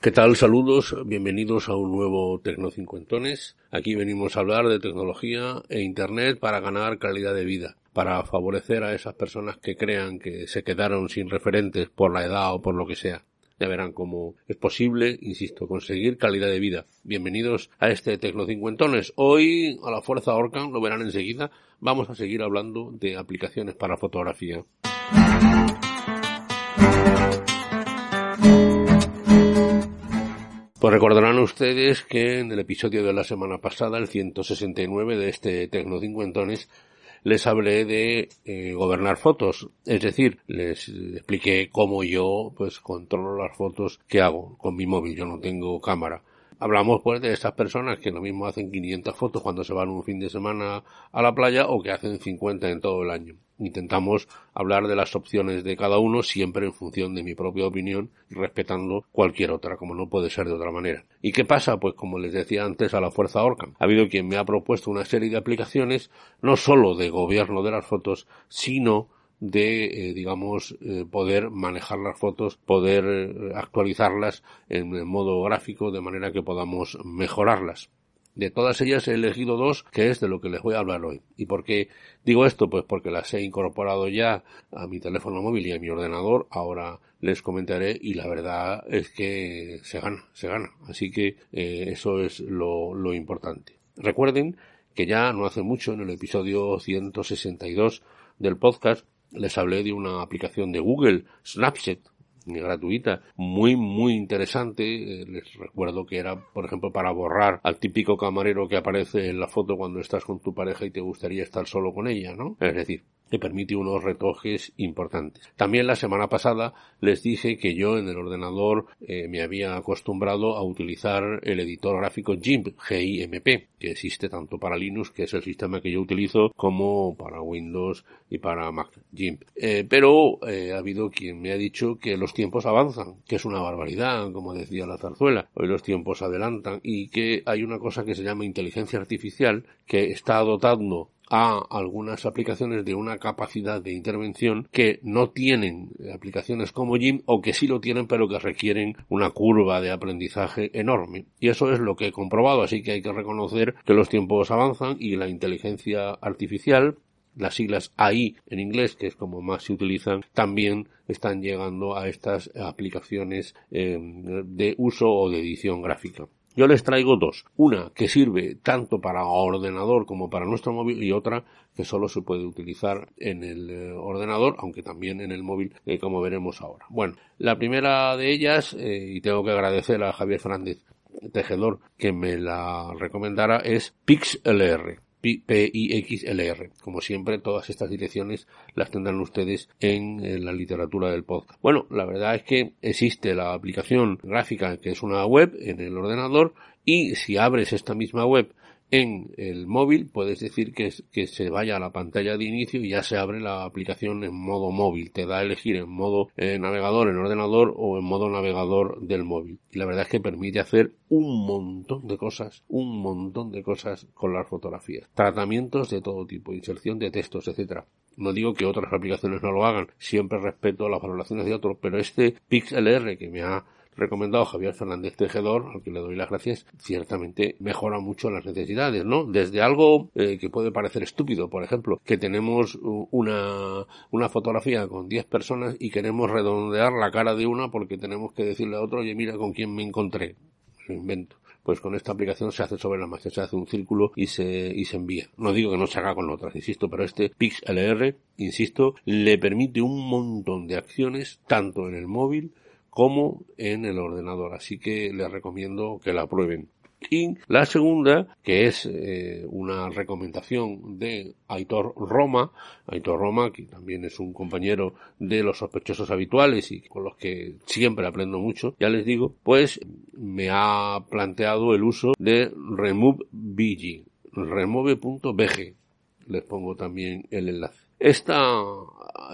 ¿Qué tal? Saludos, bienvenidos a un nuevo Tecnocincuentones. Aquí venimos a hablar de tecnología e Internet para ganar calidad de vida, para favorecer a esas personas que crean que se quedaron sin referentes por la edad o por lo que sea. Ya verán cómo es posible, insisto, conseguir calidad de vida. Bienvenidos a este Tecnocincuentones. Hoy, a la fuerza Orcan, lo verán enseguida, vamos a seguir hablando de aplicaciones para fotografía. Pues recordarán ustedes que en el episodio de la semana pasada, el 169 de este Tecno Cincuentones, les hablé de eh, gobernar fotos, es decir, les expliqué cómo yo pues controlo las fotos que hago con mi móvil, yo no tengo cámara. Hablamos pues de estas personas que lo mismo hacen 500 fotos cuando se van un fin de semana a la playa o que hacen 50 en todo el año intentamos hablar de las opciones de cada uno siempre en función de mi propia opinión y respetando cualquier otra, como no puede ser de otra manera. ¿Y qué pasa? Pues como les decía antes a la fuerza Orcam, ha habido quien me ha propuesto una serie de aplicaciones no solo de gobierno de las fotos, sino de, eh, digamos, eh, poder manejar las fotos, poder eh, actualizarlas en modo gráfico de manera que podamos mejorarlas. De todas ellas he elegido dos, que es de lo que les voy a hablar hoy. ¿Y por qué digo esto? Pues porque las he incorporado ya a mi teléfono móvil y a mi ordenador. Ahora les comentaré y la verdad es que se gana, se gana. Así que eh, eso es lo, lo importante. Recuerden que ya no hace mucho, en el episodio 162 del podcast, les hablé de una aplicación de Google, Snapchat, gratuita, muy, muy interesante. Eh, les recuerdo que era, por ejemplo, para borrar al típico camarero que aparece en la foto cuando estás con tu pareja y te gustaría estar solo con ella, ¿no? Es decir, que permite unos retoques importantes. También la semana pasada les dije que yo en el ordenador eh, me había acostumbrado a utilizar el editor gráfico GIMP, GIMP, que existe tanto para Linux, que es el sistema que yo utilizo, como para Windows y para Mac, GIMP. Eh, pero eh, ha habido quien me ha dicho que los tiempos avanzan, que es una barbaridad, como decía la zarzuela. Hoy los tiempos adelantan y que hay una cosa que se llama inteligencia artificial que está dotando a algunas aplicaciones de una capacidad de intervención que no tienen aplicaciones como Jim o que sí lo tienen pero que requieren una curva de aprendizaje enorme. Y eso es lo que he comprobado, así que hay que reconocer que los tiempos avanzan y la inteligencia artificial las siglas AI en inglés, que es como más se utilizan, también están llegando a estas aplicaciones eh, de uso o de edición gráfica. Yo les traigo dos. Una que sirve tanto para ordenador como para nuestro móvil y otra que solo se puede utilizar en el eh, ordenador, aunque también en el móvil, eh, como veremos ahora. Bueno, la primera de ellas, eh, y tengo que agradecer a Javier Fernández Tejedor que me la recomendara, es PixLR. P-I-X-L-R. Como siempre, todas estas direcciones las tendrán ustedes en, la literatura del podcast. Bueno, la verdad es que existe la aplicación gráfica que es una web en el ordenador y si abres esta misma web en el móvil puedes decir que, que se vaya a la pantalla de inicio y ya se abre la aplicación en modo móvil. Te da a elegir en modo eh, navegador en ordenador o en modo navegador del móvil. Y la verdad es que permite hacer un montón de cosas, un montón de cosas con las fotografías. Tratamientos de todo tipo, inserción de textos, etcétera. No digo que otras aplicaciones no lo hagan, siempre respeto las valoraciones de otros, pero este PixLR que me ha recomendado Javier Fernández Tejedor, al que le doy las gracias, ciertamente mejora mucho las necesidades, ¿no? Desde algo eh, que puede parecer estúpido, por ejemplo, que tenemos una, una fotografía con 10 personas y queremos redondear la cara de una porque tenemos que decirle a otro, oye, mira con quién me encontré. Lo invento pues con esta aplicación se hace sobre la marcha, se hace un círculo y se, y se envía. No digo que no se haga con otras, insisto, pero este PixLR, insisto, le permite un montón de acciones, tanto en el móvil como en el ordenador. Así que les recomiendo que la prueben. Y la segunda, que es eh, una recomendación de Aitor Roma, Aitor Roma, que también es un compañero de los sospechosos habituales y con los que siempre aprendo mucho, ya les digo, pues me ha planteado el uso de RemoveBG, remove.bg. Les pongo también el enlace. Esta,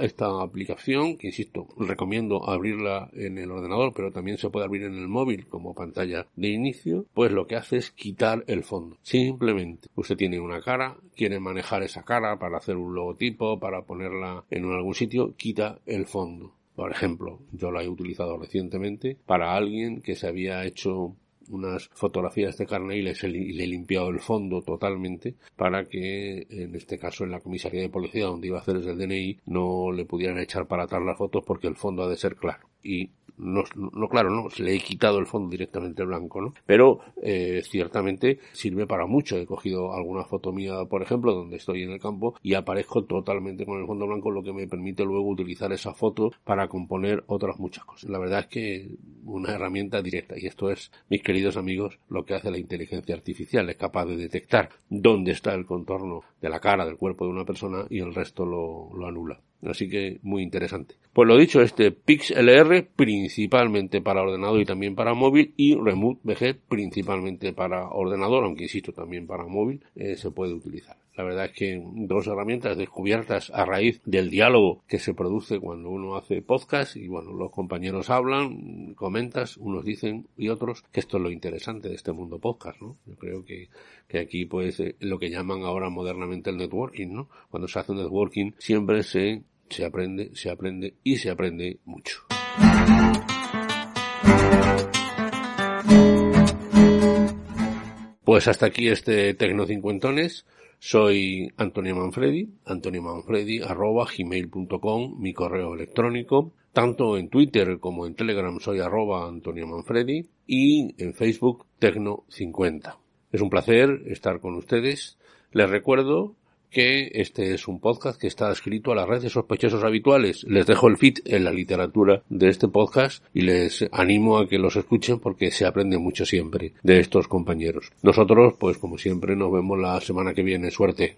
esta aplicación, que insisto, recomiendo abrirla en el ordenador, pero también se puede abrir en el móvil como pantalla de inicio, pues lo que hace es quitar el fondo. Simplemente, usted tiene una cara, quiere manejar esa cara para hacer un logotipo, para ponerla en algún sitio, quita el fondo. Por ejemplo, yo la he utilizado recientemente para alguien que se había hecho unas fotografías de carne y le, he limpiado el fondo totalmente para que en este caso en la comisaría de policía donde iba a hacer el DNI no le pudieran echar para atrás las fotos porque el fondo ha de ser claro y no, no claro, no, le he quitado el fondo directamente blanco, ¿no? Pero eh, ciertamente sirve para mucho. He cogido alguna foto mía, por ejemplo, donde estoy en el campo y aparezco totalmente con el fondo blanco, lo que me permite luego utilizar esa foto para componer otras muchas cosas. La verdad es que una herramienta directa y esto es, mis queridos amigos, lo que hace la inteligencia artificial. Es capaz de detectar dónde está el contorno de la cara, del cuerpo de una persona y el resto lo, lo anula. Así que muy interesante. Pues lo dicho, este PixLR principalmente para ordenador y también para móvil y Remote VG principalmente para ordenador, aunque insisto también para móvil eh, se puede utilizar. La verdad es que dos herramientas descubiertas a raíz del diálogo que se produce cuando uno hace podcast y bueno, los compañeros hablan, comentas, unos dicen y otros que esto es lo interesante de este mundo podcast, ¿no? Yo creo que, que aquí pues eh, lo que llaman ahora modernamente el networking, ¿no? Cuando se hace networking siempre se se aprende, se aprende y se aprende mucho. Pues hasta aquí este Tecno Cincuentones. Soy Antonio Manfredi, Antonio Manfredi mi correo electrónico. Tanto en Twitter como en Telegram soy arroba Antonio Manfredi y en Facebook Tecno50. Es un placer estar con ustedes. Les recuerdo que este es un podcast que está escrito a la red de sospechosos habituales. Les dejo el feed en la literatura de este podcast y les animo a que los escuchen porque se aprende mucho siempre de estos compañeros. Nosotros, pues como siempre, nos vemos la semana que viene. Suerte.